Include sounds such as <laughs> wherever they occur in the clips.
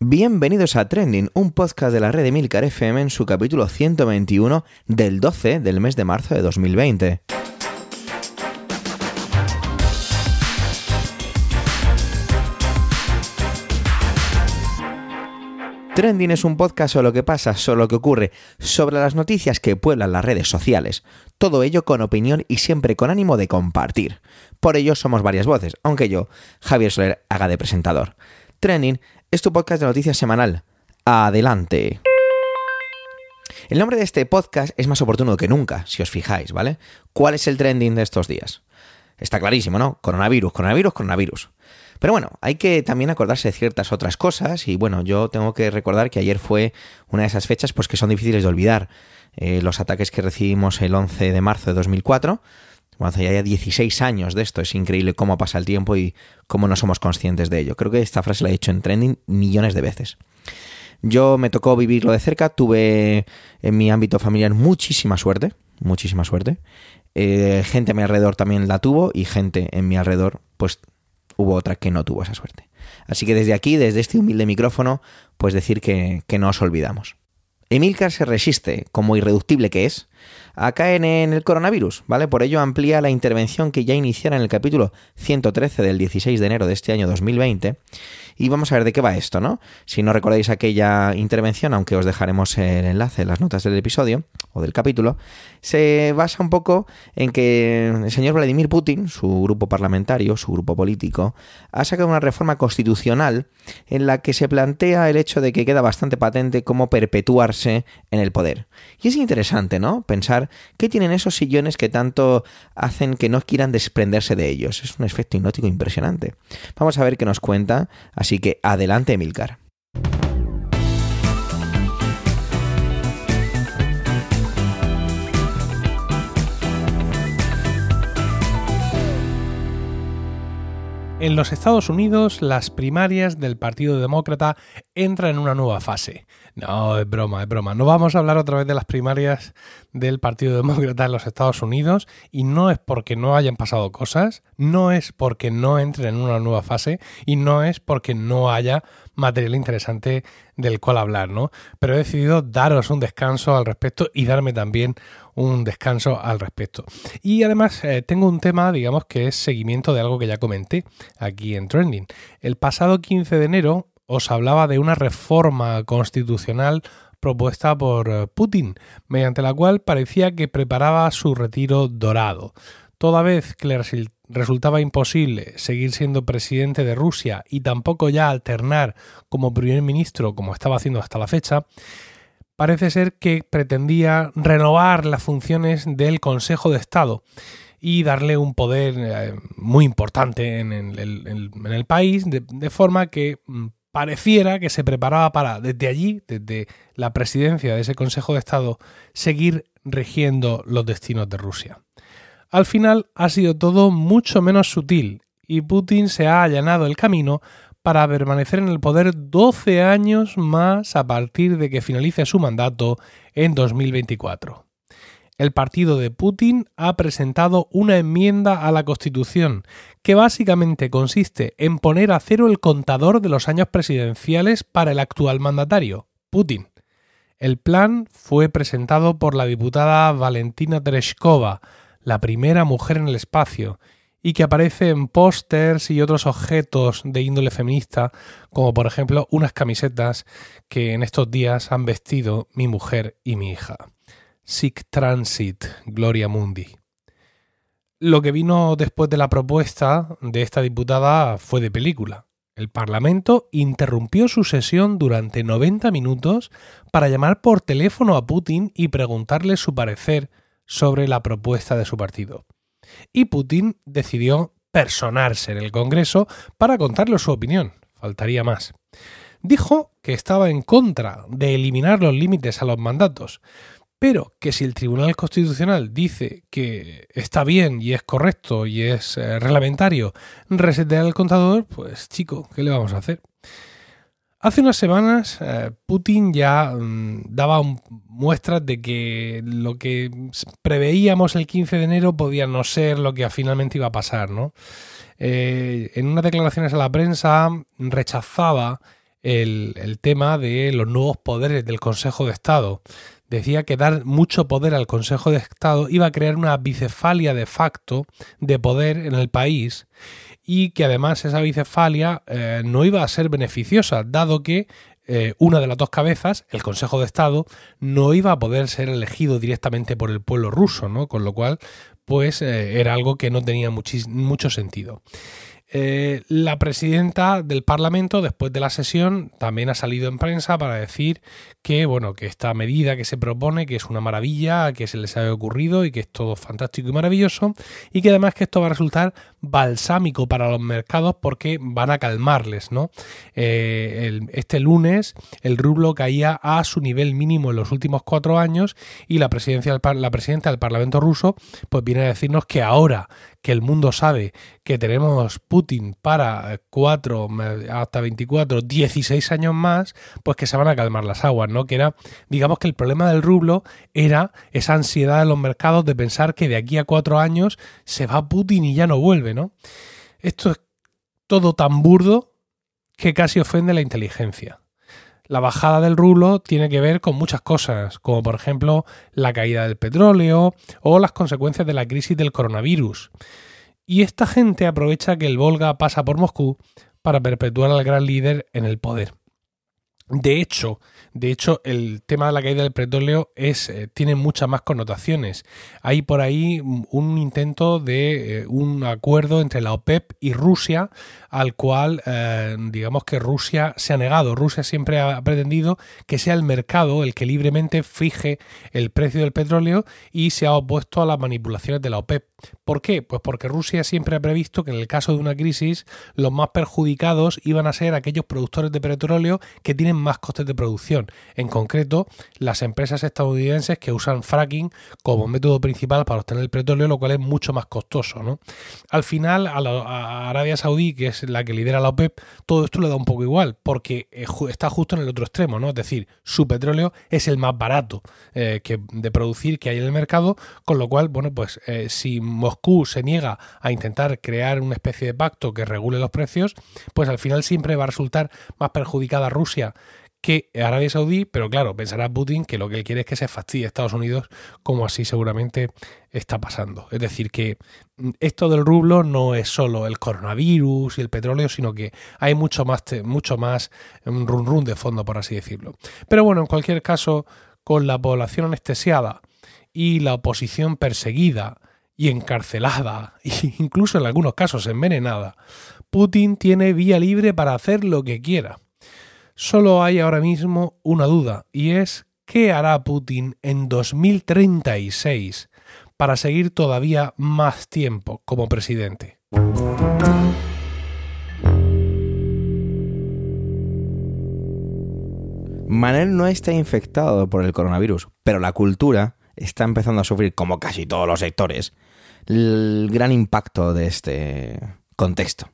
Bienvenidos a Trending, un podcast de la red de Milcar FM en su capítulo 121 del 12 del mes de marzo de 2020. Trending es un podcast sobre lo que pasa, sobre lo que ocurre, sobre las noticias que pueblan las redes sociales. Todo ello con opinión y siempre con ánimo de compartir. Por ello somos varias voces, aunque yo, Javier Soler, haga de presentador. Trending es tu podcast de noticias semanal. Adelante. El nombre de este podcast es más oportuno que nunca, si os fijáis, ¿vale? ¿Cuál es el trending de estos días? Está clarísimo, ¿no? Coronavirus, coronavirus, coronavirus. Pero bueno, hay que también acordarse de ciertas otras cosas y bueno, yo tengo que recordar que ayer fue una de esas fechas pues que son difíciles de olvidar. Eh, los ataques que recibimos el 11 de marzo de 2004, bueno, hace ya 16 años de esto, es increíble cómo pasa el tiempo y cómo no somos conscientes de ello. Creo que esta frase la he dicho en trending millones de veces. Yo me tocó vivirlo de cerca, tuve en mi ámbito familiar muchísima suerte, muchísima suerte. Eh, gente a mi alrededor también la tuvo y gente en mi alrededor pues hubo otra que no tuvo esa suerte. Así que desde aquí, desde este humilde micrófono, pues decir que, que no os olvidamos. Emilcar se resiste, como irreductible que es, a caer en el coronavirus, ¿vale? Por ello amplía la intervención que ya iniciara en el capítulo 113 del 16 de enero de este año 2020 y vamos a ver de qué va esto, ¿no? Si no recordáis aquella intervención, aunque os dejaremos el enlace en las notas del episodio o del capítulo, se basa un poco en que el señor Vladimir Putin, su grupo parlamentario, su grupo político, ha sacado una reforma constitucional en la que se plantea el hecho de que queda bastante patente cómo perpetuarse en el poder. Y es interesante, ¿no? Pensar qué tienen esos sillones que tanto hacen que no quieran desprenderse de ellos. Es un efecto hipnótico impresionante. Vamos a ver qué nos cuenta Así que adelante, Milcar. En los Estados Unidos, las primarias del Partido Demócrata entran en una nueva fase. No, es broma, es broma. No vamos a hablar otra vez de las primarias del Partido Demócrata en los Estados Unidos y no es porque no hayan pasado cosas, no es porque no entren en una nueva fase y no es porque no haya material interesante del cual hablar, ¿no? Pero he decidido daros un descanso al respecto y darme también un descanso al respecto. Y además eh, tengo un tema, digamos, que es seguimiento de algo que ya comenté aquí en Trending. El pasado 15 de enero os hablaba de una reforma constitucional propuesta por eh, Putin, mediante la cual parecía que preparaba su retiro dorado. Toda vez que le resultaba imposible seguir siendo presidente de Rusia y tampoco ya alternar como primer ministro como estaba haciendo hasta la fecha, parece ser que pretendía renovar las funciones del Consejo de Estado y darle un poder eh, muy importante en el, país, de, forma que mm, pareciera que se preparaba para, desde allí, desde la presidencia de ese Consejo de Estado, seguir rigiendo los destinos de Rusia. Al final ha sido todo mucho menos sutil y Putin se ha allanado el camino para permanecer en el poder 12 años más a partir de que finalice su mandato en 2024. El partido de Putin ha presentado una enmienda a la Constitución que básicamente consiste en poner a cero el contador de los años presidenciales para el actual mandatario, Putin. El plan fue presentado por la diputada Valentina Tereshkova, la primera mujer en el espacio, y que aparece en pósters y otros objetos de índole feminista, como por ejemplo unas camisetas que en estos días han vestido mi mujer y mi hija. Sic Transit, Gloria Mundi. Lo que vino después de la propuesta de esta diputada fue de película. El Parlamento interrumpió su sesión durante 90 minutos para llamar por teléfono a Putin y preguntarle su parecer sobre la propuesta de su partido y Putin decidió personarse en el Congreso para contarle su opinión. Faltaría más. Dijo que estaba en contra de eliminar los límites a los mandatos, pero que si el Tribunal Constitucional dice que está bien y es correcto y es eh, reglamentario resetear el contador, pues chico, ¿qué le vamos a hacer? Hace unas semanas eh, Putin ya mm, daba muestras de que lo que preveíamos el 15 de enero podía no ser lo que finalmente iba a pasar, ¿no? Eh, en unas declaraciones a la prensa rechazaba el, el tema de los nuevos poderes del Consejo de Estado decía que dar mucho poder al Consejo de Estado iba a crear una bicefalia de facto de poder en el país y que además esa bicefalia eh, no iba a ser beneficiosa, dado que eh, una de las dos cabezas, el Consejo de Estado, no iba a poder ser elegido directamente por el pueblo ruso, ¿no? Con lo cual, pues eh, era algo que no tenía mucho sentido. La presidenta del Parlamento, después de la sesión, también ha salido en prensa para decir que, bueno, que esta medida que se propone, que es una maravilla, que se les ha ocurrido y que es todo fantástico y maravilloso, y que además que esto va a resultar balsámico para los mercados porque van a calmarles, ¿no? Eh, este lunes el rublo caía a su nivel mínimo en los últimos cuatro años y la, presidencia, la presidenta del Parlamento ruso pues viene a decirnos que ahora que el mundo sabe que tenemos Putin para 4, hasta 24, 16 años más, pues que se van a calmar las aguas, ¿no? Que era, digamos que el problema del rublo era esa ansiedad de los mercados de pensar que de aquí a cuatro años se va Putin y ya no vuelve, Esto es todo tan burdo que casi ofende la inteligencia. La bajada del rublo tiene que ver con muchas cosas, como por ejemplo la caída del petróleo o las consecuencias de la crisis del coronavirus. Y esta gente aprovecha que el Volga pasa por Moscú para perpetuar al gran líder en el poder. De hecho, de hecho, el tema de la caída del petróleo es, eh, tiene muchas más connotaciones. Hay por ahí un intento de eh, un acuerdo entre la OPEP y Rusia, al cual eh, digamos que Rusia se ha negado. Rusia siempre ha pretendido que sea el mercado el que libremente fije el precio del petróleo y se ha opuesto a las manipulaciones de la OPEP. ¿Por qué? Pues porque Rusia siempre ha previsto que en el caso de una crisis los más perjudicados iban a ser aquellos productores de petróleo que tienen más costes de producción. En concreto, las empresas estadounidenses que usan fracking como método principal para obtener el petróleo, lo cual es mucho más costoso. ¿no? Al final, a, Arabia Saudí, que es la que lidera la OPEP, todo esto le da un poco igual, porque está justo en el otro extremo, ¿no? Es decir, su petróleo es el más barato eh, que, de producir que hay en el mercado, con lo cual, bueno, pues eh, si Moscú se niega a intentar crear una especie de pacto que regule los precios, pues al final siempre va a resultar más perjudicada Rusia que Arabia Saudí, pero claro, pensará Putin que lo que él quiere es que se fastidie Estados Unidos, como así seguramente está pasando. Es decir, que esto del rublo no es solo el coronavirus y el petróleo, sino que hay mucho más, mucho más run run de fondo, por así decirlo. Pero bueno, en cualquier caso, con la población anestesiada y la oposición perseguida y encarcelada, e <laughs> incluso en algunos casos envenenada, Putin tiene vía libre para hacer lo que quiera. Solo hay ahora mismo una duda, y es ¿qué hará Putin en 2036 para seguir todavía más tiempo como presidente? Manel no está infectado por el coronavirus, pero la cultura está empezando a sufrir, como casi todos los sectores, el gran impacto de este contexto.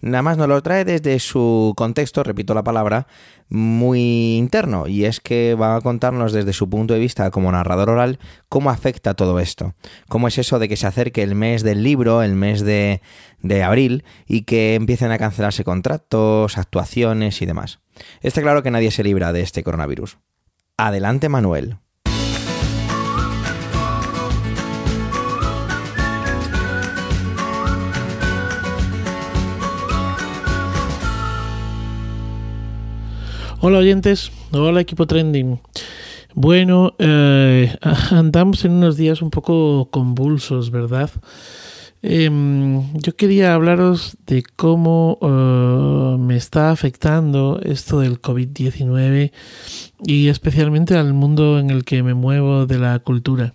Nada más nos lo trae desde su contexto, repito la palabra, muy interno, y es que va a contarnos desde su punto de vista como narrador oral cómo afecta todo esto, cómo es eso de que se acerque el mes del libro, el mes de, de abril, y que empiecen a cancelarse contratos, actuaciones y demás. Está claro que nadie se libra de este coronavirus. Adelante, Manuel. Hola oyentes, hola equipo trending. Bueno, eh, <laughs> andamos en unos días un poco convulsos, ¿verdad? Em, yo quería hablaros de cómo eh, me está afectando esto del COVID-19 y especialmente al mundo en el que me muevo de la cultura.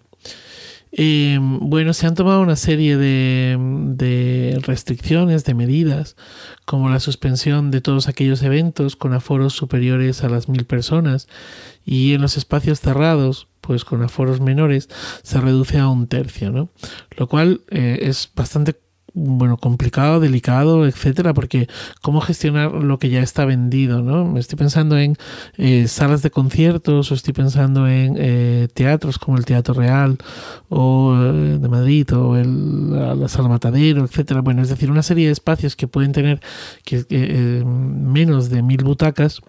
Eh, bueno, se han tomado una serie de, de, restricciones, de medidas, como la suspensión de todos aquellos eventos con aforos superiores a las mil personas y en los espacios cerrados, pues con aforos menores, se reduce a un tercio, ¿no? Lo cual eh, es bastante bueno, complicado, delicado, etcétera, porque cómo gestionar lo que ya está vendido, ¿no? Estoy pensando en eh, salas de conciertos o estoy pensando en eh, teatros como el Teatro Real o eh, de Madrid o el, la Sala Matadero, etcétera. Bueno, es decir, una serie de espacios que pueden tener que, menos de mil butacas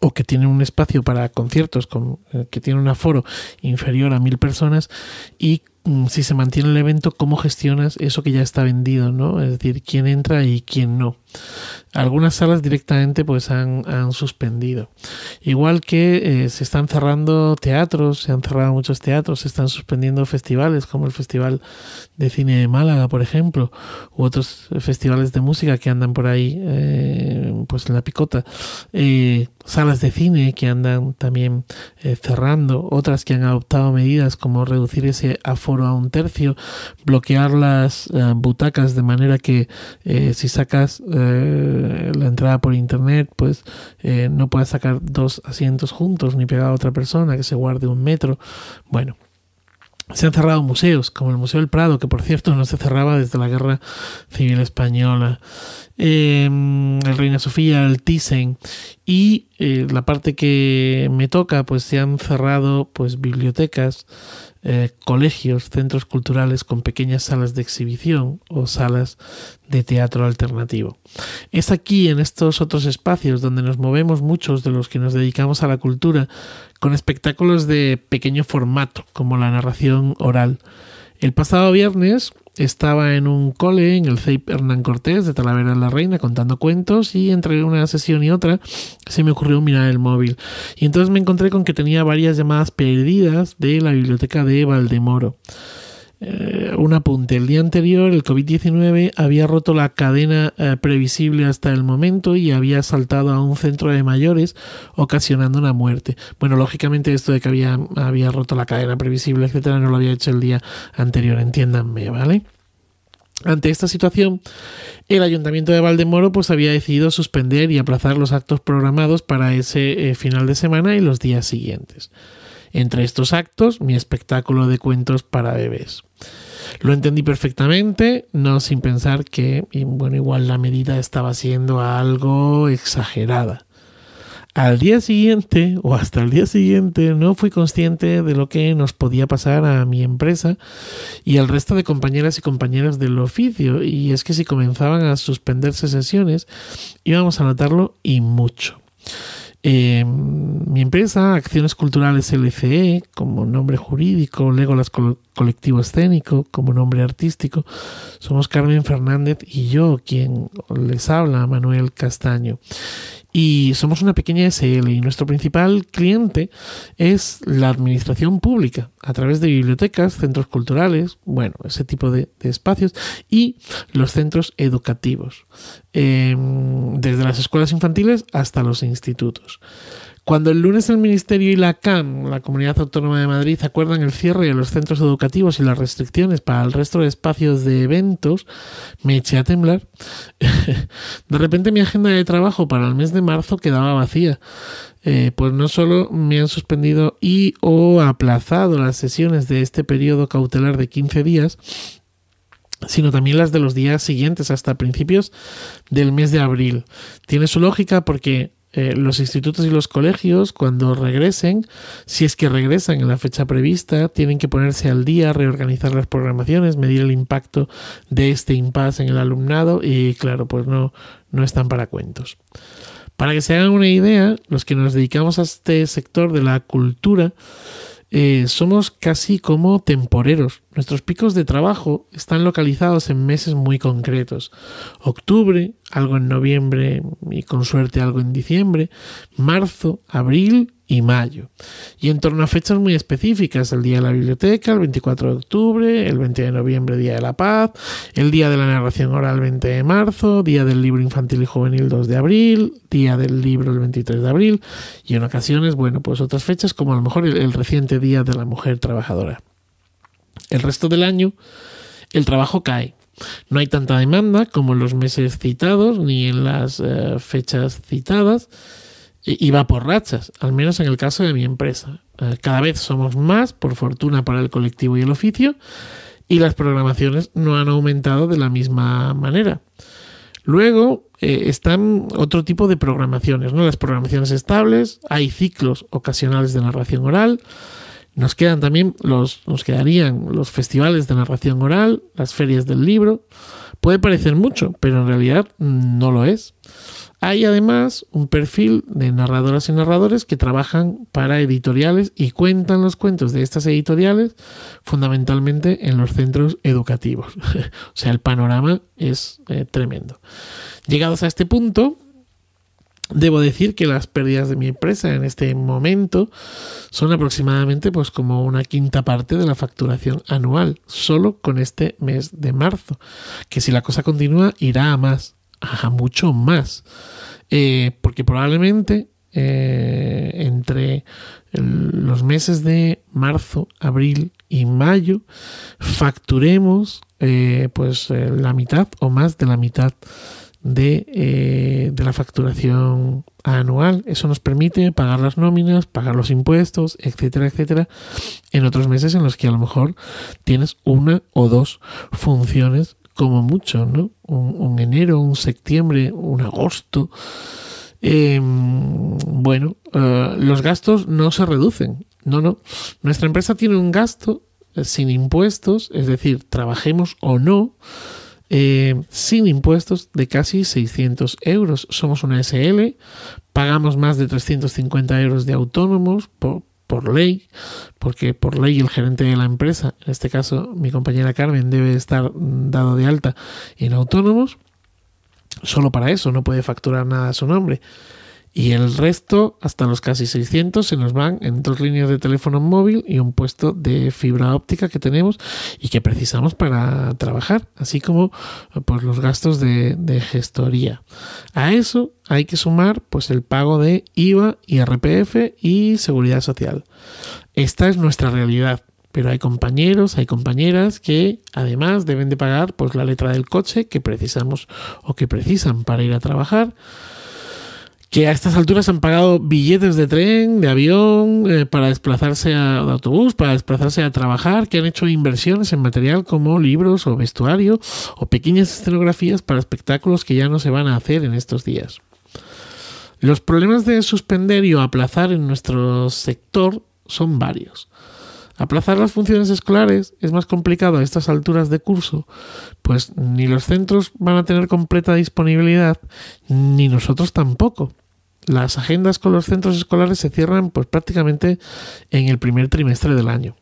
o que tienen un espacio para conciertos con, eh, que tiene un aforo inferior a mil personas y si se mantiene el evento, cómo gestionas eso que ya está vendido, ¿no? Es decir, quién entra y quién no. Algunas salas directamente pues han, suspendido. Igual que eh, se están cerrando teatros, se han cerrado muchos teatros, se están suspendiendo festivales como el Festival de Cine de Málaga, por ejemplo, u otros festivales de música que andan por ahí eh, pues en la picota. Eh, salas de cine que andan también cerrando, otras que han adoptado medidas como reducir ese aforo a un tercio, bloquear las butacas de manera que si sacas eh, la entrada por internet, pues eh, no puedes sacar dos asientos juntos ni pegar a otra persona que se guarde un metro. Bueno, se han cerrado museos, como el Museo del Prado, que por cierto no se cerraba desde la Guerra Civil Española. Em, el Reina Sofía, el Thyssen y eh, la parte que me toca, pues se han cerrado pues bibliotecas, eh, colegios, centros culturales con pequeñas salas de exhibición o salas de teatro alternativo. Es aquí, en estos otros espacios, donde nos movemos muchos de los que nos dedicamos a la cultura, con espectáculos de pequeño formato, como la narración oral. El pasado viernes estaba en un cole en el CEIP Hernán Cortés de Talavera de la Reina contando cuentos y entre una sesión y otra se me ocurrió mirar el móvil. Y entonces me encontré con que tenía varias llamadas perdidas de la biblioteca de Valdemoro. Eh, un apunte. El día anterior, el COVID-19 había roto la cadena eh, previsible hasta el momento y había saltado a un centro de mayores, ocasionando una muerte. Bueno, lógicamente, esto de que había, había roto la cadena previsible, etcétera, no lo había hecho el día anterior, entiéndanme, ¿vale? Ante esta situación, el ayuntamiento de Valdemoro pues había decidido suspender y aplazar los actos programados para ese eh, final de semana y los días siguientes. Entre estos actos, mi espectáculo de cuentos para bebés. Lo entendí perfectamente, no sin pensar que, bueno, igual la medida estaba siendo algo exagerada. Al día siguiente, o hasta el día siguiente, no fui consciente de lo que nos podía pasar a mi empresa y al resto de compañeras y compañeras del oficio, y es que si comenzaban a suspenderse sesiones, íbamos a notarlo y mucho. Eh, mi empresa, Acciones Culturales LCE, como nombre jurídico, Legolas Colectivo Escénico, como nombre artístico, somos Carmen Fernández y yo, quien les habla, Manuel Castaño. Y somos una pequeña SL y nuestro principal cliente es la administración pública a través de bibliotecas, centros culturales, bueno, ese tipo de, espacios y los centros educativos, em, desde las escuelas infantiles hasta los institutos. Cuando el lunes el Ministerio y la CAM, la Comunidad Autónoma de Madrid, acuerdan el cierre de los centros educativos y las restricciones para el resto de espacios de eventos, me eché a temblar. <laughs> de repente mi agenda de trabajo para el mes de marzo quedaba vacía. Eh, pues no solo me han suspendido y o aplazado las sesiones de este periodo cautelar de 15 días, sino también las de los días siguientes hasta principios del mes de abril. Tiene su lógica porque eh, los institutos y los colegios, cuando regresen, si es que regresan en la fecha prevista, tienen que ponerse al día, reorganizar las programaciones, medir el impacto de este impasse en el alumnado y, claro, pues no, no están para cuentos. Para que se hagan una idea, los que nos dedicamos a este sector de la cultura, eh, somos casi como temporeros. Nuestros picos de trabajo están localizados en meses muy concretos. Octubre, algo en noviembre y con suerte algo en diciembre, marzo, abril y mayo. Y en torno a fechas muy específicas, el Día de la Biblioteca, el 24 de octubre, el 20 de noviembre, Día de la Paz, el Día de la Narración Oral, 20 de marzo, Día del Libro Infantil y Juvenil, 2 de abril, Día del Libro, el 23 de abril, y en ocasiones, bueno, pues otras fechas como a lo mejor el, reciente Día de la Mujer Trabajadora. El resto del año, el trabajo cae. No hay tanta demanda como en los meses citados ni en las eh, fechas citadas y va por rachas, al menos en el caso de mi empresa. Eh, cada vez somos más, por fortuna para el colectivo y el oficio, y las programaciones no han aumentado de la misma manera. Luego eh, están otro tipo de programaciones, ¿no? Las programaciones estables, hay ciclos ocasionales de narración oral, Nos quedan también los, nos quedarían los festivales de narración oral, las ferias del libro. Puede parecer mucho, pero en realidad no lo es. Hay además un perfil de narradoras y narradores que trabajan para editoriales y cuentan los cuentos de estas editoriales fundamentalmente en los centros educativos. <laughs> o sea, el panorama es eh, tremendo. Llegados a este punto, Debo decir que las pérdidas de mi empresa en este momento son aproximadamente pues como una quinta parte de la facturación anual, solo con este mes de marzo, que si la cosa continúa irá a más, a mucho más, eh, porque probablemente eh, entre los meses de marzo, abril y mayo facturemos eh, pues la mitad o más de la mitad de, de, la facturación anual. Eso nos permite pagar las nóminas, pagar los impuestos, etcétera, etcétera, en otros meses en los que a lo mejor tienes una o dos funciones como mucho, ¿no? Un, enero, un septiembre, un agosto. Em, bueno, eh, los gastos no se reducen. No, no. Nuestra empresa tiene un gasto eh, sin impuestos, es decir, trabajemos o no, eh, sin impuestos de casi 600 euros. Somos una SL, pagamos más de 350 euros de autónomos por, por ley, porque por ley el gerente de la empresa, en este caso mi compañera Carmen, debe estar dado de alta en autónomos. Solo para eso no puede facturar nada a su nombre. Y el resto, hasta los casi 600, se nos van en dos líneas de teléfono móvil y un puesto de fibra óptica que tenemos y que precisamos para trabajar, así como pues, los gastos de, de gestoría. A eso hay que sumar pues, el pago de IVA, IRPF y seguridad social. Esta es nuestra realidad pero hay compañeros, hay compañeras que además deben de pagar pues la letra del coche que precisamos o que precisan para ir a trabajar que a estas alturas han pagado billetes de tren, de avión, eh, para desplazarse de autobús, para desplazarse a trabajar, que han hecho inversiones en material como libros o vestuario o pequeñas escenografías para espectáculos que ya no se van a hacer en estos días. Los problemas de suspender y o aplazar en nuestro sector son varios. Aplazar las funciones escolares es más complicado a estas alturas de curso, pues ni los centros van a tener completa disponibilidad, ni nosotros tampoco las agendas con los centros escolares se cierran pues prácticamente en el primer trimestre del año.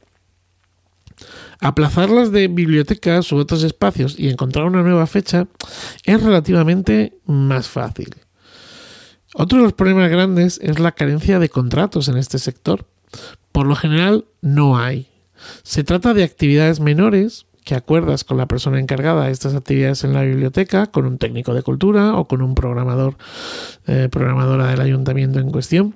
Aplazarlas de bibliotecas u otros espacios y encontrar una nueva fecha es relativamente más fácil. Otro de los problemas grandes es la carencia de contratos en este sector. Por lo general no hay. Se trata de actividades menores que acuerdas con la persona encargada de estas actividades en la biblioteca, con un técnico de cultura o con un programador, eh, programadora del ayuntamiento en cuestión.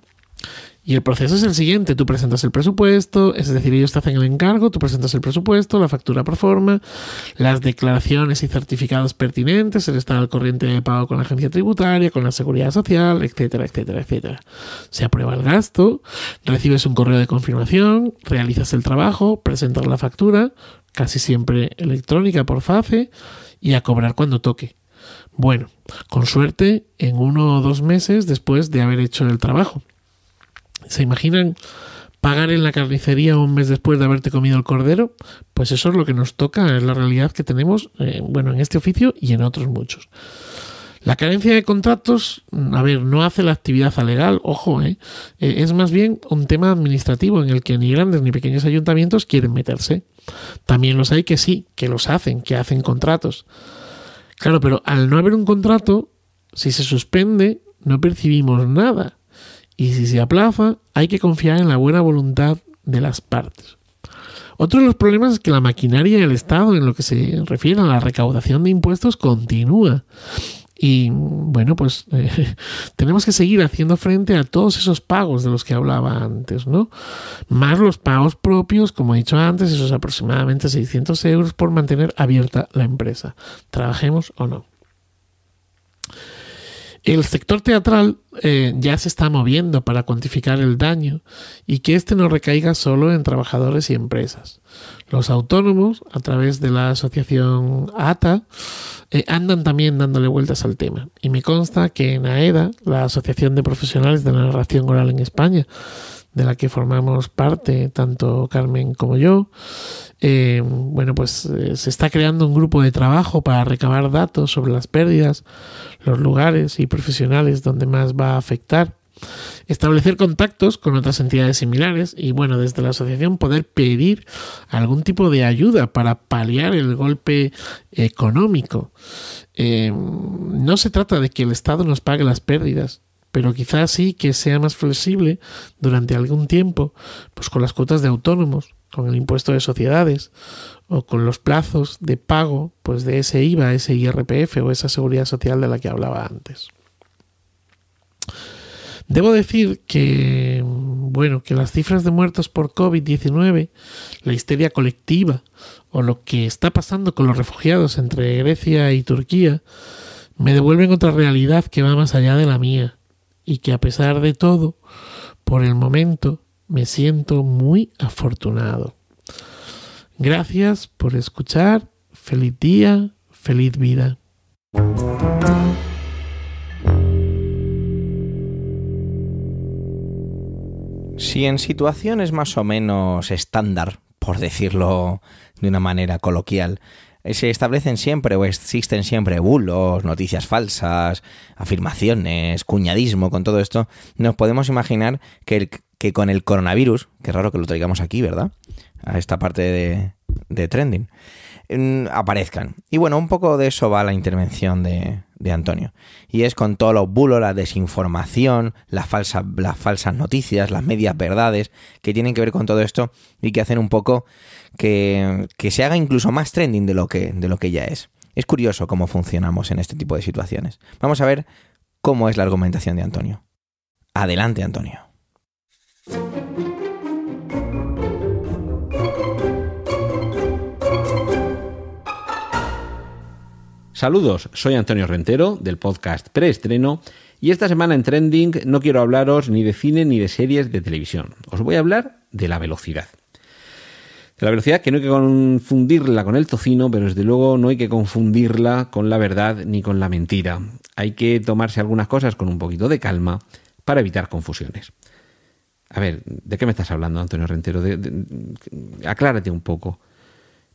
Y el proceso es el siguiente, tú presentas el presupuesto, es decir, ellos te hacen el encargo, tú presentas el presupuesto, la factura por forma, las declaraciones y certificados pertinentes, el estar al corriente de pago con la agencia tributaria, con la seguridad social, etcétera, etcétera, etcétera. Se aprueba el gasto, recibes un correo de confirmación, realizas el trabajo, presentas la factura, casi siempre electrónica por FACE, y a cobrar cuando toque. Bueno, con suerte en uno o dos meses después de haber hecho el trabajo. ¿Se imaginan pagar en la carnicería un mes después de haberte comido el cordero? Pues eso es lo que nos toca, es la realidad que tenemos, eh, bueno, en este oficio y en otros muchos. La carencia de contratos, a ver, no hace la actividad legal, ojo, ¿eh? ¿eh? es más bien un tema administrativo en el que ni grandes ni pequeños ayuntamientos quieren meterse. También los hay que sí, que los hacen, que hacen contratos. Claro, pero al no haber un contrato, si se suspende, no percibimos nada. Y si se aplaza, hay que confiar en la buena voluntad de las partes. Otro de los problemas es que la maquinaria del Estado, en lo que se refiere a la recaudación de impuestos, continúa. Y bueno, pues eh, <laughs> tenemos que seguir haciendo frente a todos esos pagos de los que hablaba antes, ¿no? Más los pagos propios, como he dicho antes, esos aproximadamente 600 euros por mantener abierta la empresa, trabajemos o no. El sector teatral eh, ya se está moviendo para cuantificar el daño y que éste no recaiga solo en trabajadores y empresas. Los autónomos, a través de la asociación ATA, eh, andan también dándole vueltas al tema. Y me consta que en AEDA, la Asociación de Profesionales de la Narración Oral en España, de la que formamos parte, tanto Carmen como yo. Eh, bueno, pues eh, se está creando un grupo de trabajo para recabar datos sobre las pérdidas, los lugares y profesionales donde más va a afectar establecer contactos con otras entidades similares y bueno, desde la asociación poder pedir algún tipo de ayuda para paliar el golpe económico. Eh, no se trata de que el Estado nos pague las pérdidas, pero quizás sí que sea más flexible durante algún tiempo, pues con las cuotas de autónomos, con el impuesto de sociedades o con los plazos de pago pues de ese IVA, ese IRPF o esa seguridad social de la que hablaba antes. Debo decir que, bueno, que las cifras de muertos por COVID-19, la histeria colectiva o lo que está pasando con los refugiados entre Grecia y Turquía, me devuelven otra realidad que va más allá de la mía y que a pesar de todo, por el momento, me siento muy afortunado. Gracias por escuchar. Feliz día, feliz vida. Si en situaciones más o menos estándar, por decirlo de una manera coloquial, se establecen siempre o existen siempre bulos, noticias falsas, afirmaciones, cuñadismo, con todo esto, nos podemos imaginar que, que con el coronavirus, que raro que lo traigamos aquí, ¿verdad? A esta parte de, de trending, aparezcan. Y bueno, un poco de eso va la intervención de, de Antonio. Y es con todos los bulos, la desinformación, las falsas, las falsas noticias, las medias verdades que tienen que ver con todo esto y que hacen un poco que, que se haga incluso más trending de lo, que, de lo que ya es. Es curioso cómo funcionamos en este tipo de situaciones. Vamos a ver cómo es la argumentación de Antonio. Adelante, Antonio. Saludos, soy Antonio Rentero del podcast Preestreno y esta semana en Trending no quiero hablaros ni de cine ni de series de televisión. Os voy a hablar de la velocidad. La velocidad que no hay que confundirla con el tocino, pero desde luego no hay que confundirla con la verdad ni con la mentira. Hay que tomarse algunas cosas con un poquito de calma para evitar confusiones. A ver, ¿de qué me estás hablando, Antonio Rentero? aclárate un poco.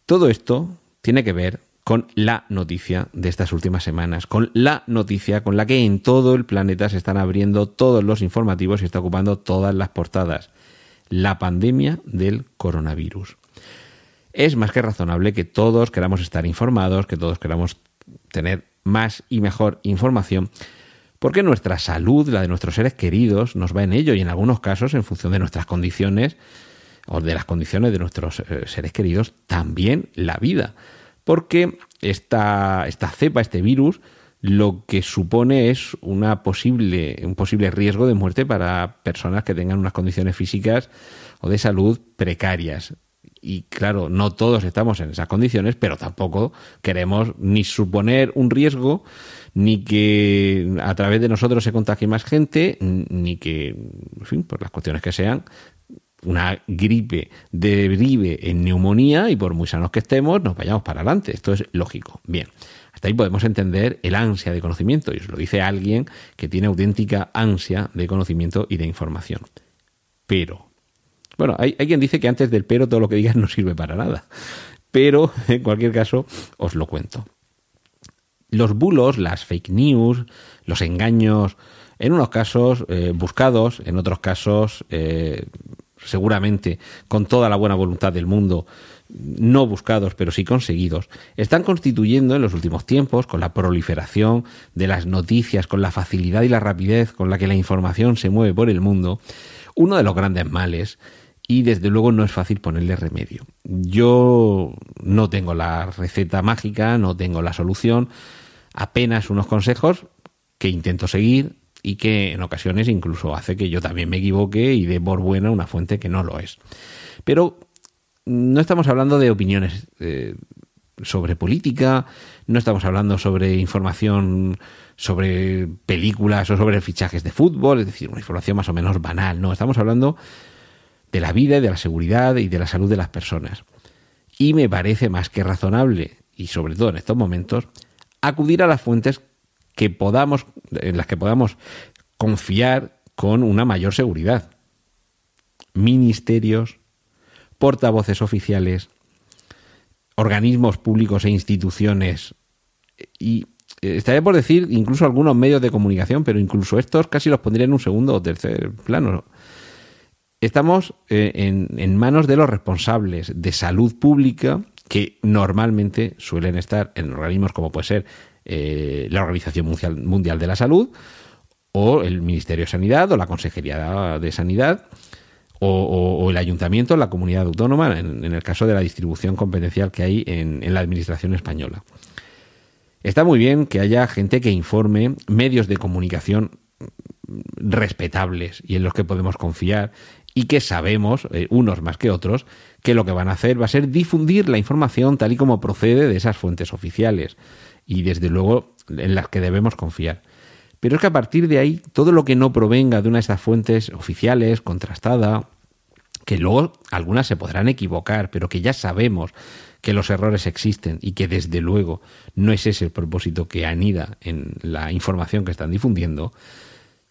Todo esto tiene que ver con la noticia de estas últimas semanas, con la noticia con la que en todo el planeta se están abriendo todos los informativos y está ocupando todas las portadas. La pandemia del coronavirus. Es más que razonable que todos queramos estar informados, que todos queramos tener más y mejor información, porque nuestra salud, la de nuestros seres queridos, nos va en ello y en algunos casos, en función de nuestras condiciones o de las condiciones de nuestros eh, seres queridos, también la vida porque esta, esta cepa, este virus, lo que supone es una posible, un posible riesgo de muerte para personas que tengan unas condiciones físicas o de salud precarias. Y claro, no todos estamos en esas condiciones, pero tampoco queremos ni suponer un riesgo, ni que a través de nosotros se contagie más gente, ni que, en fin, por las cuestiones que sean, una gripe derive en neumonía y por muy sanos que estemos nos vayamos para adelante. Esto es lógico. Bien, hasta ahí podemos entender el ansia de conocimiento y os lo dice alguien que tiene auténtica ansia de conocimiento y de información. Pero, bueno, hay, quien dice que antes del pero todo lo que digas no sirve para nada. Pero, <laughs> en cualquier caso, os lo cuento. Los bulos, las fake news, los engaños, en unos casos eh, buscados, en otros casos eh, seguramente con toda la buena voluntad del mundo, no buscados, pero sí conseguidos, están constituyendo en los últimos tiempos, con la proliferación de las noticias, con la facilidad y la rapidez con la que la información se mueve por el mundo, uno de los grandes males y desde luego no es fácil ponerle remedio. Yo no tengo la receta mágica, no tengo la solución, apenas unos consejos que intento seguir y que en ocasiones incluso hace que yo también me equivoque y dé por buena una fuente que no lo es. Pero no estamos hablando de opiniones eh, sobre política, no estamos hablando sobre información sobre películas o sobre fichajes de fútbol, es decir, una información más o menos banal, no, estamos hablando de la vida y de la seguridad y de la salud de las personas. Y me parece más que razonable, y sobre todo en estos momentos, acudir a las fuentes que podamos, en las que podamos confiar con una mayor seguridad. ministerios, portavoces oficiales, organismos públicos e instituciones y eh, estaría por decir incluso algunos medios de comunicación, pero incluso estos casi los pondría en un segundo o tercer plano. Estamos eh, en, manos de los responsables de salud pública que normalmente suelen estar en organismos como puede ser eh, la Organización Mundial de la Salud o el Ministerio de Sanidad o la Consejería de Sanidad o, el ayuntamiento, la comunidad autónoma, en, el caso de la distribución competencial que hay en, la administración española. Está muy bien que haya gente que informe, medios de comunicación respetables y en los que podemos confiar y que sabemos, eh, unos más que otros, que lo que van a hacer va a ser difundir la información tal y como procede de esas fuentes oficiales y desde luego en las que debemos confiar. Pero es que a partir de ahí, todo lo que no provenga de una de esas fuentes oficiales, contrastada, que luego algunas se podrán equivocar, pero que ya sabemos que los errores existen y que desde luego no es ese el propósito que anida en la información que están difundiendo,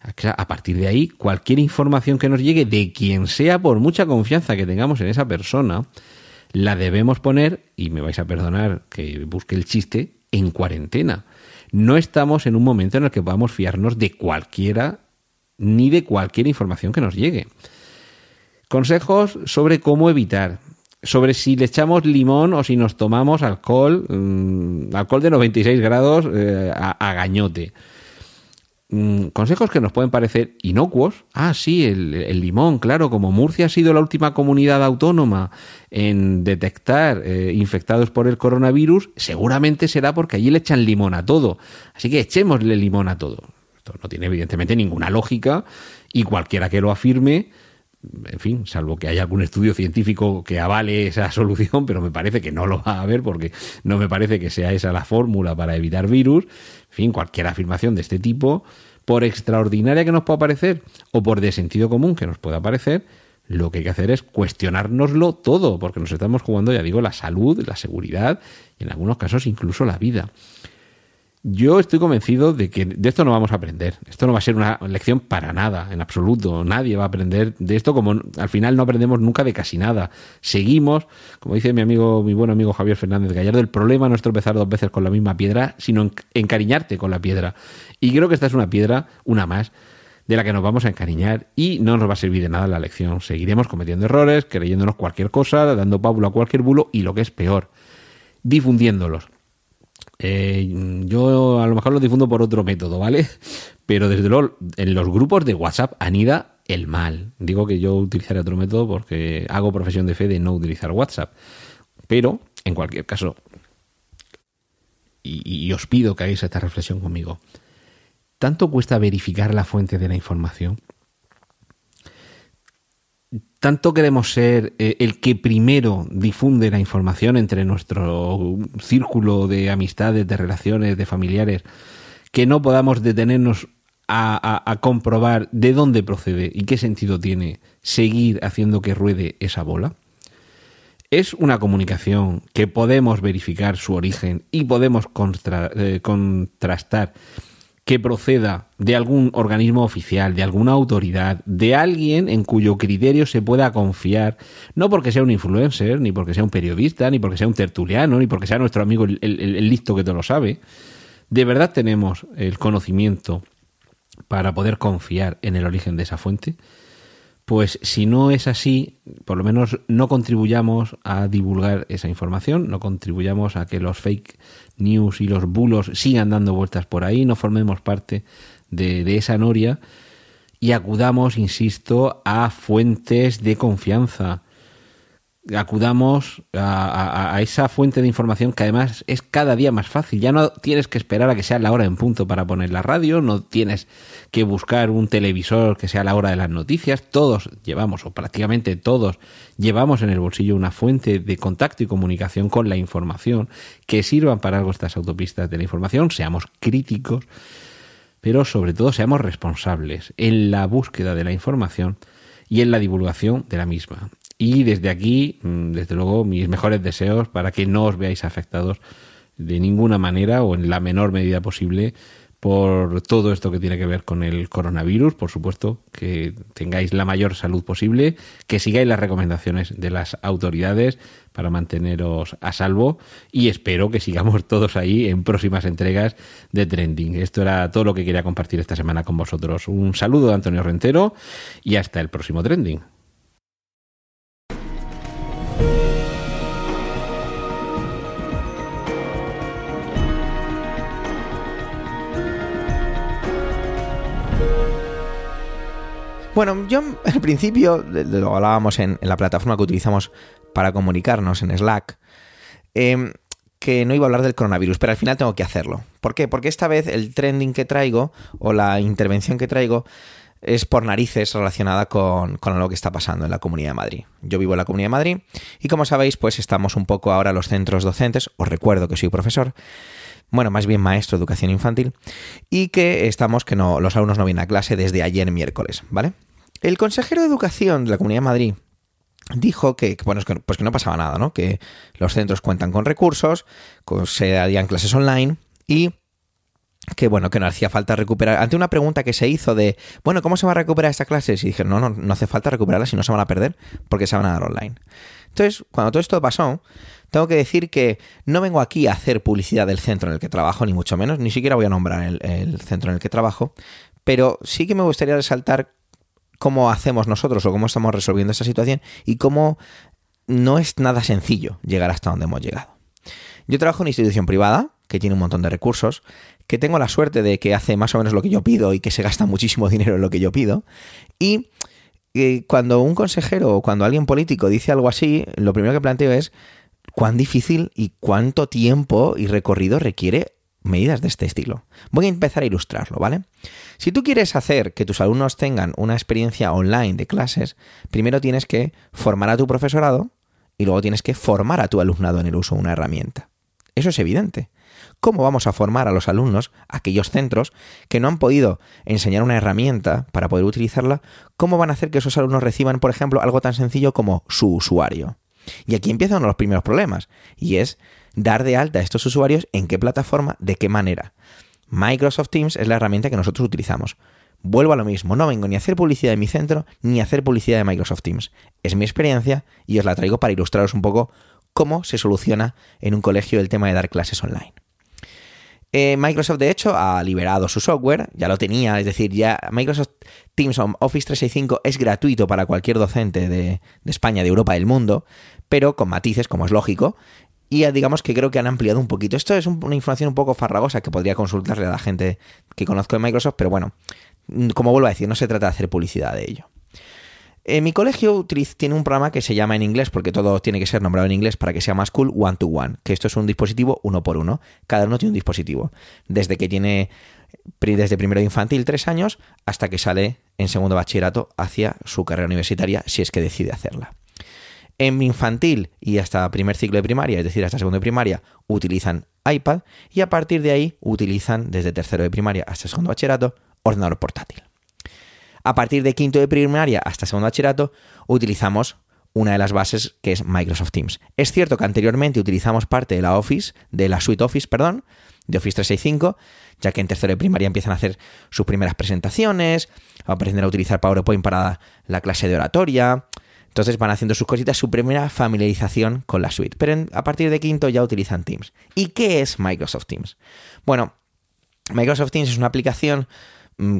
a partir de ahí, cualquier información que nos llegue de quien sea, por mucha confianza que tengamos en esa persona, la debemos poner, y me vais a perdonar que busque el chiste, en cuarentena no estamos en un momento en el que podamos fiarnos de cualquiera ni de cualquier información que nos llegue. Consejos sobre cómo evitar, sobre si le echamos limón o si nos tomamos alcohol, mm, alcohol de 96 grados eh, a gañote. Mm, consejos que nos pueden parecer inocuos. Ah, sí, el, limón, claro, como Murcia ha sido la última comunidad autónoma en detectar eh, infectados por el coronavirus, seguramente será porque allí le echan limón a todo. Así que echémosle limón a todo. Esto no tiene evidentemente ninguna lógica y cualquiera que lo afirme, en fin, salvo que haya algún estudio científico que avale esa <laughs> solución, pero me parece que no lo va a haber porque no me parece que sea esa la fórmula para evitar virus. En fin, cualquier afirmación de este tipo, por extraordinaria que nos pueda parecer o por de sentido común que nos pueda parecer, lo que hay que hacer es cuestionárnoslo todo, porque nos estamos jugando, ya digo, la salud, la seguridad y en algunos casos incluso la vida. Yo estoy convencido de que de esto no vamos a aprender. Esto no va a ser una lección para nada, en absoluto. Nadie va a aprender de esto como al final no aprendemos nunca de casi nada. Seguimos, como dice mi amigo, mi buen amigo Javier Fernández Gallardo, el problema no es tropezar dos veces con la misma piedra, sino encariñarte con la piedra. Y creo que esta es una piedra, una más, de la que nos vamos a encariñar y no nos va a servir de nada la lección. Seguiremos cometiendo errores, creyéndonos cualquier cosa, dando pábulo a cualquier bulo y lo que es peor, difundiéndolos. Eh, yo a lo mejor lo difundo por otro método, ¿vale? Pero desde luego en los grupos de WhatsApp anida el mal. Digo que yo utilizaré otro método porque hago profesión de fe de no utilizar WhatsApp. Pero, en cualquier caso, y, y os pido que hagáis esta reflexión conmigo, ¿tanto cuesta verificar la fuente de la información? Tanto queremos ser eh, el que primero difunde la información entre nuestro círculo de amistades, de relaciones, de familiares, que no podamos detenernos a, comprobar de dónde procede y qué sentido tiene seguir haciendo que ruede esa bola? ¿Es una comunicación que podemos verificar su origen y podemos eh, contrastar que proceda de algún organismo oficial, de alguna autoridad, de alguien en cuyo criterio se pueda confiar, no porque sea un influencer, ni porque sea un periodista, ni porque sea un tertuliano, ni porque sea nuestro amigo el, listo que todo lo sabe. ¿De verdad tenemos el conocimiento para poder confiar en el origen de esa fuente? Pues si no es así, por lo menos no contribuyamos a divulgar esa información, no contribuyamos a que los fake news y los bulos sigan dando vueltas por ahí, no formemos parte de, de esa noria y acudamos, insisto, a fuentes de confianza, acudamos a, esa fuente de información que además es cada día más fácil. Ya no tienes que esperar a que sea la hora en punto para poner la radio, no tienes que buscar un televisor que sea la hora de las noticias. Todos llevamos, o prácticamente todos, llevamos en el bolsillo una fuente de contacto y comunicación con la información que sirvan para algo estas autopistas de la información. Seamos críticos, pero sobre todo seamos responsables en la búsqueda de la información y en la divulgación de la misma. Y desde aquí, mm, desde luego, mis mejores deseos para que no os veáis afectados de ninguna manera o en la menor medida posible por todo esto que tiene que ver con el coronavirus. Por supuesto, que tengáis la mayor salud posible, que sigáis las recomendaciones de las autoridades para manteneros a salvo y espero que sigamos <laughs> todos ahí en próximas entregas de Trending. Esto era todo lo que quería compartir esta semana con vosotros. Un saludo de Antonio Rentero y hasta el próximo Trending. Bueno, yo al principio, lo hablábamos en, la plataforma que utilizamos para comunicarnos en Slack, em, que no iba a hablar del coronavirus, pero al final tengo que hacerlo. ¿Por qué? Porque esta vez el trending que traigo o la intervención que traigo es por narices relacionada con, con, lo que está pasando en la Comunidad de Madrid. Yo vivo en la Comunidad de Madrid y como sabéis, pues estamos un poco ahora los centros docentes, os recuerdo que soy profesor, bueno, más bien maestro de educación infantil, y que estamos que no, los alumnos no vienen a clase desde ayer miércoles, ¿vale? El consejero de educación de la Comunidad de Madrid dijo que, pues que no pasaba nada, ¿no? Que los centros cuentan con recursos, se harían clases online y que bueno, que no hacía falta recuperar. Ante una pregunta que se hizo de, bueno, ¿cómo se va a recuperar esta clase? Y dije, no, no, no hace falta recuperarla si no se van a perder, porque se van a dar online. Entonces, cuando todo esto pasó, tengo que decir que no vengo aquí a hacer publicidad del centro en el que trabajo, ni mucho menos, ni siquiera voy a nombrar el, el centro en el que trabajo, pero sí que me gustaría resaltar cómo hacemos nosotros o cómo estamos resolviendo esta situación y cómo no es nada sencillo llegar hasta donde hemos llegado. Yo trabajo en una institución privada que tiene un montón de recursos, que tengo la suerte de que hace más o menos lo que yo pido y que se gasta muchísimo <laughs> dinero en lo que yo pido. Y eh, cuando un consejero o cuando alguien político dice algo así, lo primero que planteo es cuán difícil y cuánto tiempo y recorrido requiere medidas de este estilo. Voy a empezar a ilustrarlo, ¿vale? Si tú quieres hacer que tus alumnos tengan una experiencia online de clases, primero tienes que formar a tu profesorado y luego tienes que formar a tu alumnado en el uso de una herramienta. Eso es evidente. ¿Cómo vamos a formar a los alumnos, aquellos centros que no han podido enseñar una herramienta para poder utilizarla? ¿Cómo van a hacer que esos alumnos reciban, por ejemplo, algo tan sencillo como su usuario? Y aquí empiezan los primeros problemas, y es dar de alta a estos usuarios en qué plataforma, de qué manera. Microsoft Teams es la herramienta que nosotros utilizamos. Vuelvo a lo mismo, no vengo ni a hacer publicidad de mi centro ni a hacer publicidad de Microsoft Teams. Es mi experiencia y os la traigo para ilustraros un poco cómo se soluciona en un colegio el tema de dar clases online. Eh, Microsoft, de hecho, ha liberado su software, ya lo tenía, es decir, ya Microsoft Teams Office 365 es gratuito para cualquier docente de, de España, de Europa, del mundo, pero con matices, como es lógico, y digamos que creo que han ampliado un poquito. Esto es una información un poco farragosa que podría consultarle a la gente que conozco de Microsoft, pero bueno, como vuelvo a decir, no se trata de hacer publicidad de ello. En eh, mi colegio tiene un programa que se llama en inglés, porque todo tiene que ser nombrado en inglés para que sea más cool, One to One, que esto es un dispositivo uno por uno. Cada uno tiene un dispositivo. Desde que tiene, desde primero de infantil, tres años, hasta que sale en segundo bachillerato hacia su carrera universitaria, si es que decide hacerla. En infantil y hasta primer ciclo de primaria, es decir, hasta segundo de primaria, utilizan iPad y a partir de ahí utilizan desde tercero de primaria hasta segundo bachillerato ordenador portátil. A partir de quinto de primaria hasta segundo bachillerato utilizamos una de las bases que es Microsoft Teams. Es cierto que anteriormente utilizamos parte de la Office, de la suite Office, perdón, de Office 365, ya que en tercero de primaria empiezan a hacer sus primeras presentaciones, a aprender a utilizar PowerPoint para la clase de oratoria, entonces van haciendo sus cositas, su primera familiarización con la suite. Pero a partir de quinto ya utilizan Teams. ¿Y qué es Microsoft Teams? Bueno, Microsoft Teams es una aplicación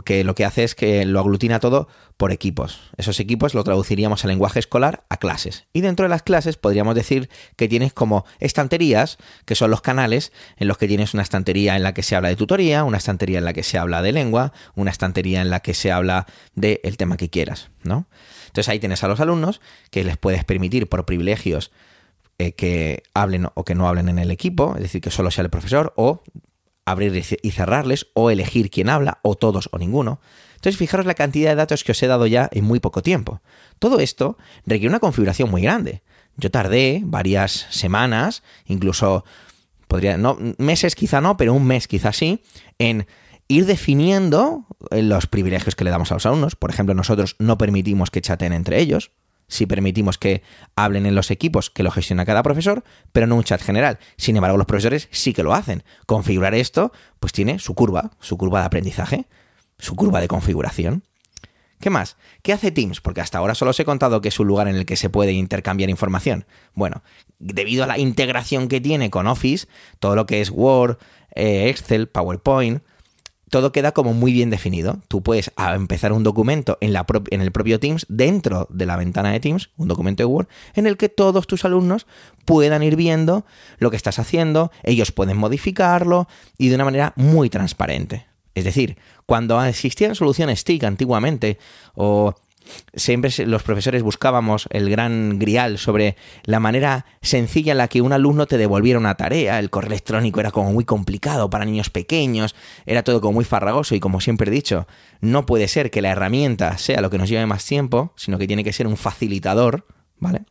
que lo que hace es que lo aglutina todo por equipos. Esos equipos lo traduciríamos al lenguaje escolar a clases. Y dentro de las clases podríamos decir que tienes como estanterías, que son los canales en los que tienes una estantería en la que se habla de tutoría, una estantería en la que se habla de lengua, una estantería en la que se habla del tema que quieras, ¿no? Entonces ahí tienes a los alumnos que les puedes permitir por privilegios eh, que hablen o que no hablen en el equipo, es decir, que solo sea el profesor, o abrir y cerrarles, o elegir quién habla, o todos o ninguno. Entonces, fijaros la cantidad de datos que os he dado ya en muy poco tiempo. Todo esto requiere una configuración muy grande. Yo tardé varias semanas, incluso podría, no, meses quizá no, pero un mes quizá sí, en ir definiendo eh, los privilegios que le damos a los alumnos. Por ejemplo, nosotros no permitimos que chaten entre ellos. Si permitimos que hablen en los equipos que lo gestiona cada profesor, pero no un chat general. Sin embargo, los profesores sí que lo hacen. Configurar esto, pues tiene su curva, su curva de aprendizaje, su curva de configuración. ¿Qué más? ¿Qué hace Teams? Porque hasta ahora solo os he contado que es un lugar en el que se puede intercambiar información. Bueno, debido a la integración que tiene con Office, todo lo que es Word, eh, Excel, PowerPoint, todo queda como muy bien definido. Tú puedes empezar un documento en, la en, el propio Teams, dentro de la ventana de Teams, un documento de Word, en el que todos tus alumnos puedan ir viendo lo que estás haciendo, ellos pueden modificarlo y de una manera muy transparente. Es decir, cuando existían soluciones TIC antiguamente o siempre los profesores buscábamos el gran grial sobre la manera sencilla en la que un alumno te devolviera una tarea. El correo electrónico era como muy complicado para niños pequeños, era todo como muy farragoso y como siempre he dicho, no puede ser que la herramienta sea lo que nos lleve más tiempo, sino que tiene que ser un facilitador, ¿vale?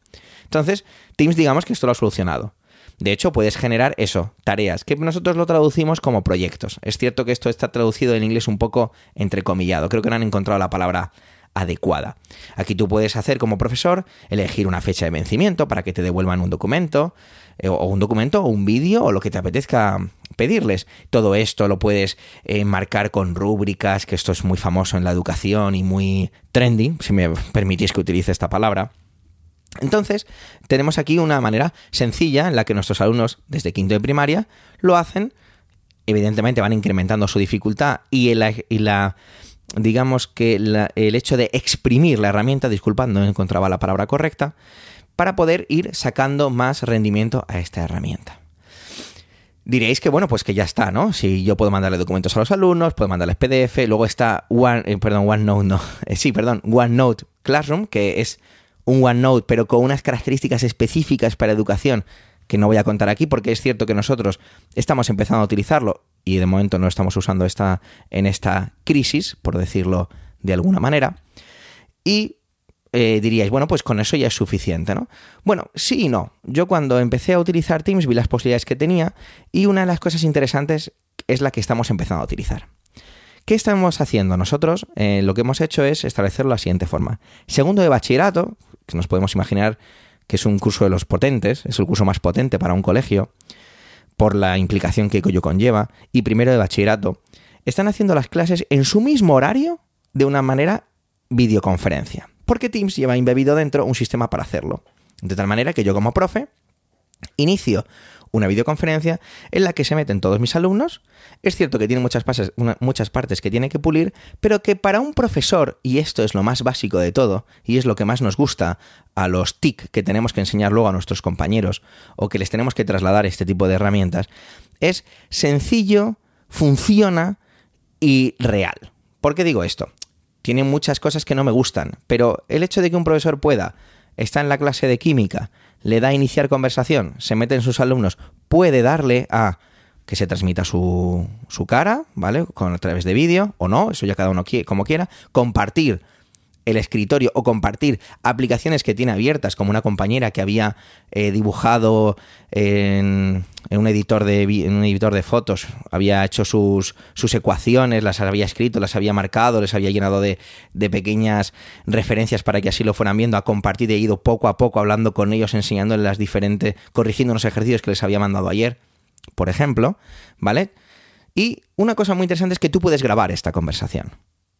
Entonces, Teams digamos que esto lo ha solucionado. De hecho, puedes generar eso, tareas, que nosotros lo traducimos como proyectos. Es cierto que esto está traducido en inglés un poco entrecomillado. Creo que no han encontrado la palabra adecuada. Aquí tú puedes hacer como profesor elegir una fecha de vencimiento para que te devuelvan un documento, eh, o un documento, o un vídeo, o lo que te apetezca pedirles. Todo esto lo puedes eh, marcar con rúbricas, que esto es muy famoso en la educación y muy trending, si me permitís que utilice esta palabra. Entonces, tenemos aquí una manera sencilla en la que nuestros alumnos desde quinto de primaria lo hacen. Evidentemente van incrementando su dificultad y la digamos que el hecho de exprimir la herramienta, disculpad, no encontraba la palabra correcta, para poder ir sacando más rendimiento a esta herramienta. Diréis que bueno, pues que ya está, ¿no? Si yo puedo mandarle documentos a los alumnos, puedo mandarles PDF, luego está One, eh, perdón, OneNote, no, <laughs> eh, sí, perdón, OneNote Classroom, que es un OneNote, pero con unas características específicas para educación que no voy a contar aquí porque es cierto que nosotros estamos empezando a utilizarlo y de momento no estamos usando esta en esta crisis, por decirlo de alguna manera. Y eh, diríais, bueno, pues con eso ya es suficiente, ¿no? Bueno, sí y no. Yo cuando empecé a utilizar Teams vi las posibilidades que tenía y una de las cosas interesantes es la que estamos empezando a utilizar. ¿Qué estamos haciendo? Nosotros eh, lo que hemos hecho es establecerlo de la siguiente forma. Segundo de bachillerato, que nos podemos imaginar que es un curso de los potentes, es el curso más potente para un colegio, por la implicación que ello conlleva, y primero de bachillerato, están haciendo las clases en su mismo horario de una manera videoconferencia. Porque Teams lleva embebido dentro un sistema para hacerlo. De tal manera que yo como profe inicio una videoconferencia en la que se meten todos mis alumnos. Es cierto que tiene muchas, muchas partes que tiene que pulir, pero que para un profesor, y esto es lo más básico de todo, y es lo que más nos gusta a los TIC que tenemos que enseñar luego a nuestros compañeros, o que les tenemos que trasladar este tipo de herramientas, es sencillo, funciona y real. ¿Por qué digo esto? Tiene muchas cosas que no me gustan, pero el hecho de que un profesor pueda estar en la clase de química le da a iniciar conversación, se mete en sus alumnos, puede darle a que se transmita su, su cara, ¿vale? Con, a través de vídeo o no, eso ya cada uno quiere, como quiera, compartir el escritorio o compartir aplicaciones que tiene abiertas, como una compañera que había eh, dibujado en, un editor de, un editor de fotos, había hecho sus, sus, ecuaciones, las había escrito, las había marcado, les había llenado de, de, pequeñas referencias para que así lo fueran viendo, a compartir y ido poco a poco hablando con ellos, enseñándoles las diferentes, corrigiendo unos ejercicios que les había mandado ayer, por ejemplo, ¿vale? Y una cosa muy interesante es que tú puedes grabar esta conversación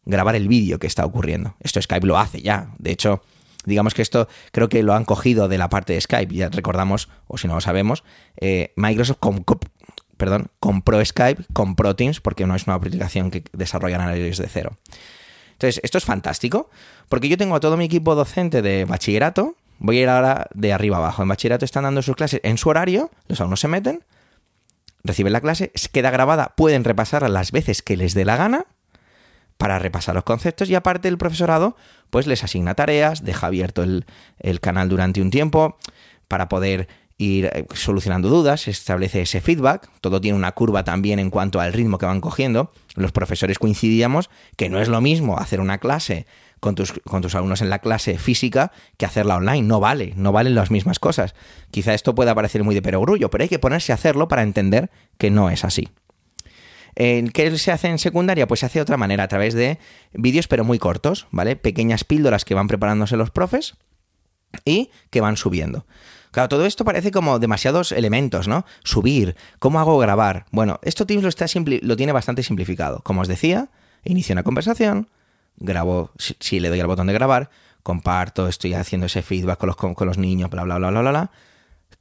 grabar el vídeo que está ocurriendo. Esto Skype lo hace ya. De hecho, digamos que esto creo que lo han cogido de la parte de Skype. Ya recordamos, o si no lo sabemos, eh, Microsoft perdón, compró Skype, compró Teams, porque no es una aplicación que desarrollan de cero. Entonces, esto es fantástico, porque yo tengo a todo mi equipo docente de bachillerato, voy a ir ahora de arriba abajo. En bachillerato están dando sus clases en su horario, los alumnos se meten, reciben la clase, queda grabada, pueden repasarla las veces que les dé la gana, para repasar los conceptos y aparte el profesorado pues les asigna tareas, deja abierto el, canal durante un tiempo para poder ir eh, solucionando dudas, establece ese feedback, todo tiene una curva también en cuanto al ritmo que van cogiendo. Los profesores coincidíamos que no es lo mismo hacer una clase con tus, con tus alumnos en la clase física que hacerla online, no vale, no valen las mismas cosas. Quizá esto pueda parecer muy de perogrullo, pero hay que ponerse a hacerlo para entender que no es así. ¿Qué se hace en secundaria? Pues se hace de otra manera, a través de vídeos pero muy cortos, ¿vale? Pequeñas píldoras que van preparándose los profes y que van subiendo. Claro, todo esto parece como demasiados elementos, ¿no? Subir, ¿cómo hago grabar? Bueno, esto Teams lo, está lo tiene bastante simplificado. Como os decía, inicio una conversación, grabo, si, le doy al botón de grabar, comparto, estoy haciendo ese feedback con los, con, los niños, bla, bla, bla, bla, bla, bla,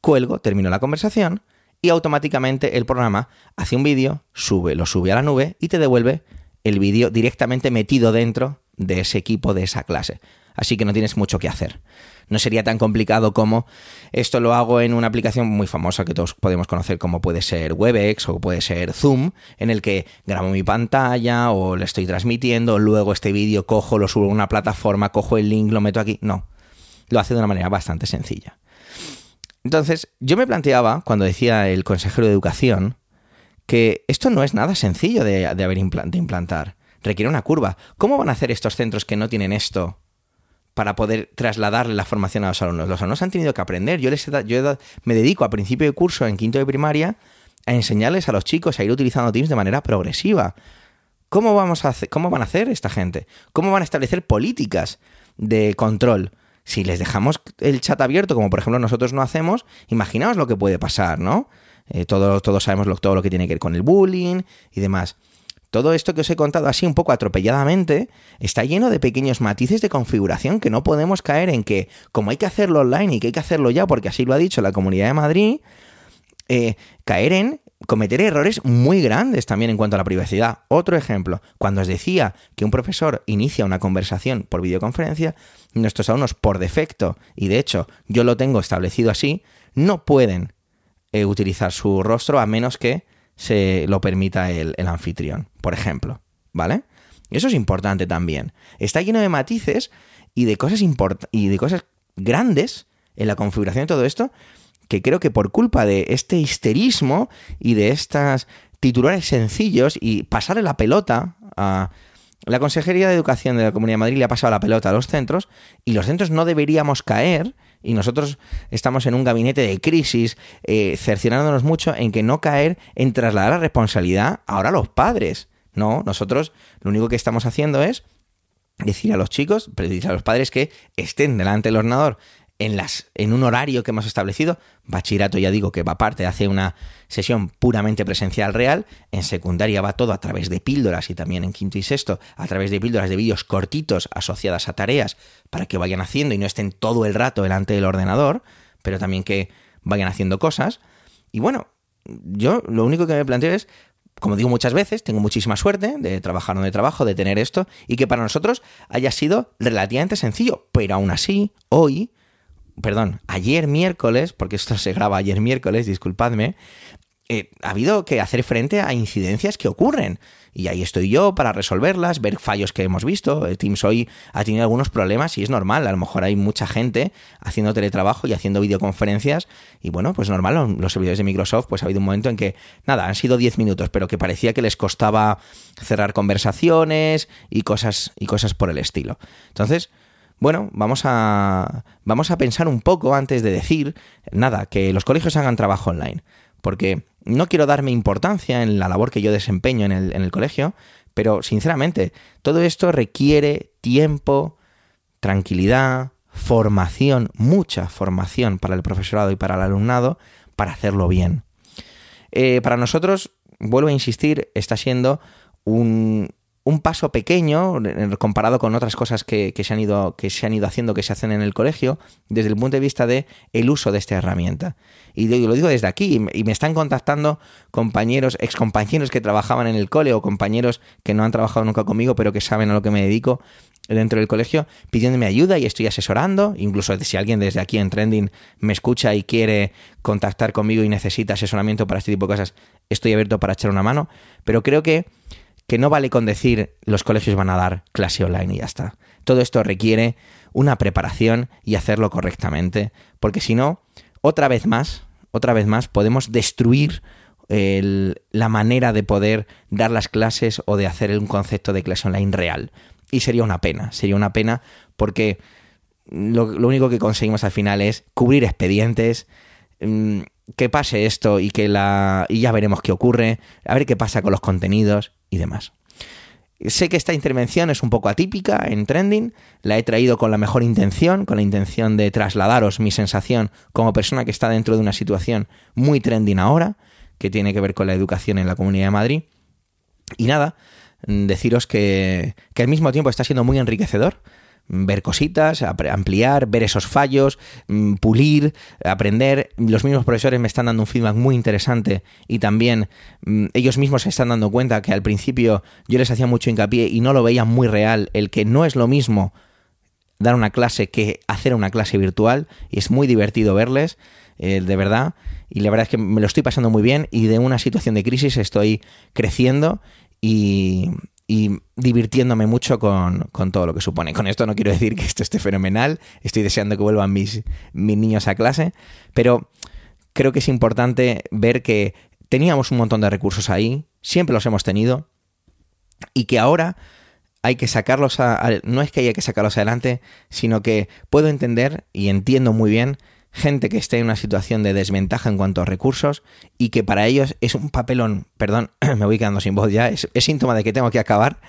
cuelgo, termino la conversación y automáticamente el programa hace un vídeo, sube, lo sube a la nube y te devuelve el vídeo directamente metido dentro de ese equipo, de esa clase. Así que no tienes mucho que hacer. No sería tan complicado como esto lo hago en una aplicación muy famosa que todos podemos conocer como puede ser Webex o puede ser Zoom, en el que grabo mi pantalla o le estoy transmitiendo, luego este vídeo cojo, lo subo a una plataforma, cojo el link, lo meto aquí. No, lo hace de una manera bastante sencilla. Entonces, yo me planteaba, cuando decía el consejero de educación, que esto no es nada sencillo de, haber de implantar. Requiere una curva. ¿Cómo van a hacer estos centros que no tienen esto para poder trasladarle la formación a los alumnos. Los alumnos han tenido que aprender. Yo, les yo me dedico a principio de curso en quinto de primaria a enseñarles a los chicos a ir utilizando Teams de manera progresiva. ¿Cómo, vamos a ¿Cómo van a hacer esta gente? ¿Cómo van a establecer políticas de control? Si les dejamos el chat abierto, como por ejemplo nosotros no hacemos, imaginaos lo que puede pasar, ¿no? Eh, todos sabemos todo lo que tiene que ver con el bullying y demás. Todo esto que os he contado así un poco atropelladamente está lleno de pequeños matices de configuración que no podemos caer en que, como hay que hacerlo online y que hay que hacerlo ya, porque así lo ha dicho la Comunidad de Madrid, eh, caer en cometer errores muy grandes también en cuanto a la privacidad. Otro ejemplo, cuando os decía que un profesor inicia una conversación por videoconferencia, nuestros alumnos por defecto, y de hecho yo lo tengo establecido así, no pueden eh, utilizar su rostro a menos que se lo permita el, anfitrión, por ejemplo, ¿vale? Eso es importante también. Está lleno de matices y de cosas y de cosas grandes en la configuración de todo esto que creo que por culpa de este histerismo y de estas titulares sencillos y pasarle la pelota a la Consejería de Educación de la Comunidad de Madrid le ha pasado la pelota a los centros y los centros no deberíamos caer y nosotros estamos en un gabinete de crisis, eh, cerciorándonos mucho en que no caer en trasladar la responsabilidad ahora a los padres. No, nosotros lo único que estamos haciendo es decir a los chicos, decir a los padres que estén delante del ordenador en, las, en un horario que hemos establecido. Bachillerato, ya digo, que va aparte, hace una sesión puramente presencial real. En secundaria va todo a través de píldoras y también en quinto y sexto a través de píldoras de vídeos cortitos asociadas a tareas para que vayan haciendo y no estén todo el rato delante del ordenador, pero también que vayan haciendo cosas. Y bueno, yo lo único que me planteo es como digo muchas veces, tengo muchísima suerte de trabajar donde trabajo, de tener esto, y que para nosotros haya sido relativamente sencillo. Pero aún así, hoy perdón, ayer miércoles, porque esto se graba ayer miércoles, disculpadme, eh, ha habido que hacer frente a incidencias que ocurren. Y ahí estoy yo para resolverlas, ver fallos que hemos visto. El Teams hoy ha tenido algunos problemas y es normal. A lo mejor hay mucha gente haciendo teletrabajo y haciendo videoconferencias. Y bueno, pues normal, los servidores de Microsoft, pues ha habido un momento en que, nada, han sido 10 minutos, pero que parecía que les costaba cerrar conversaciones y cosas, y cosas por el estilo. Entonces, bueno, vamos a, vamos a pensar un poco antes de decir, nada, que los colegios hagan trabajo online. Porque no quiero darme importancia en la labor que yo desempeño en el, en el colegio, pero sinceramente, todo esto requiere tiempo, tranquilidad, formación, mucha formación para el profesorado y para el alumnado para hacerlo bien. Eh, para nosotros, vuelvo a insistir, está siendo un, un paso pequeño comparado con otras cosas que, se han ido, que se han ido haciendo, que se hacen en el colegio, desde el punto de vista de el uso de esta herramienta. Y lo digo desde aquí, y me están contactando compañeros, excompañeros que trabajaban en el cole o compañeros que no han trabajado nunca conmigo, pero que saben a lo que me dedico dentro del colegio, pidiéndome ayuda y estoy asesorando. Incluso si alguien desde aquí en Trending me escucha y quiere contactar conmigo y necesita asesoramiento para este tipo de cosas, estoy abierto para echar una mano. Pero creo que que no vale con decir los colegios van a dar clase online y ya está. Todo esto requiere una preparación y hacerlo correctamente, porque si no, otra vez más, otra vez más, podemos destruir la manera de poder dar las clases o de hacer un concepto de clase online real. Y sería una pena, sería una pena porque lo, único que conseguimos al final es cubrir expedientes, mm, que pase esto y que la y ya veremos qué ocurre, a ver qué pasa con los contenidos y demás. Sé que esta intervención es un poco atípica en trending, la he traído con la mejor intención, con la intención de trasladaros mi sensación como persona que está dentro de una situación muy trending ahora, que tiene que ver con la educación en la Comunidad de Madrid. Y nada, deciros que, que al mismo tiempo está siendo muy enriquecedor ver cositas, ampliar, ver esos fallos, mm, pulir, aprender. Los mismos profesores me están dando un feedback muy interesante y también mm, ellos mismos se están dando cuenta que al principio yo les hacía mucho hincapié y no lo veían muy real, el que no es lo mismo dar una clase que hacer una clase virtual y es muy divertido verles, eh, de verdad. Y la verdad es que me lo estoy pasando muy bien y de una situación de crisis estoy creciendo y, y divirtiéndome mucho con, todo lo que supone. Con esto no quiero decir que esto esté fenomenal, estoy deseando que vuelvan mis, mis niños a clase, pero creo que es importante ver que teníamos un montón de recursos ahí, siempre los hemos tenido, y que ahora hay que sacarlos a, no es que haya que sacarlos adelante, sino que puedo entender y entiendo muy bien gente que esté en una situación de desventaja en cuanto a recursos y que para ellos es un papelón, perdón, <clears throat> me voy quedando sin voz ya, es, síntoma de que tengo que acabar,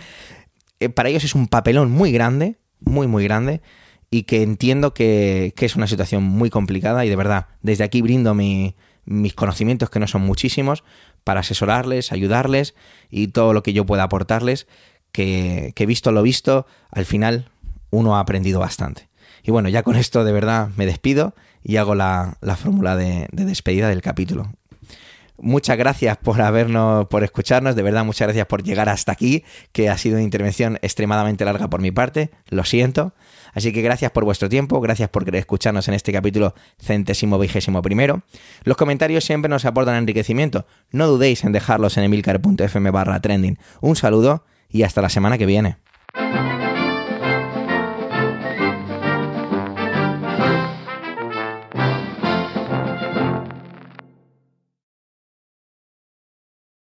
eh, para ellos es un papelón muy grande, muy, muy grande, y que entiendo que, es una situación muy complicada y de verdad, desde aquí brindo mis conocimientos, que no son muchísimos, para asesorarles, ayudarles y todo lo que yo pueda aportarles, que, que visto lo visto, al final uno ha aprendido bastante. Y bueno, ya con esto de verdad me despido y hago la, fórmula de, despedida del capítulo. Muchas gracias por habernos, por escucharnos, de verdad muchas gracias por llegar hasta aquí, que ha sido una intervención extremadamente larga por mi parte, lo siento. Así que gracias por vuestro tiempo, gracias por escucharnos en este capítulo centésimo vigésimo primero. Los comentarios siempre nos aportan enriquecimiento, no dudéis en dejarlos en emilcar.fm barra trending. Un saludo y hasta la semana que viene.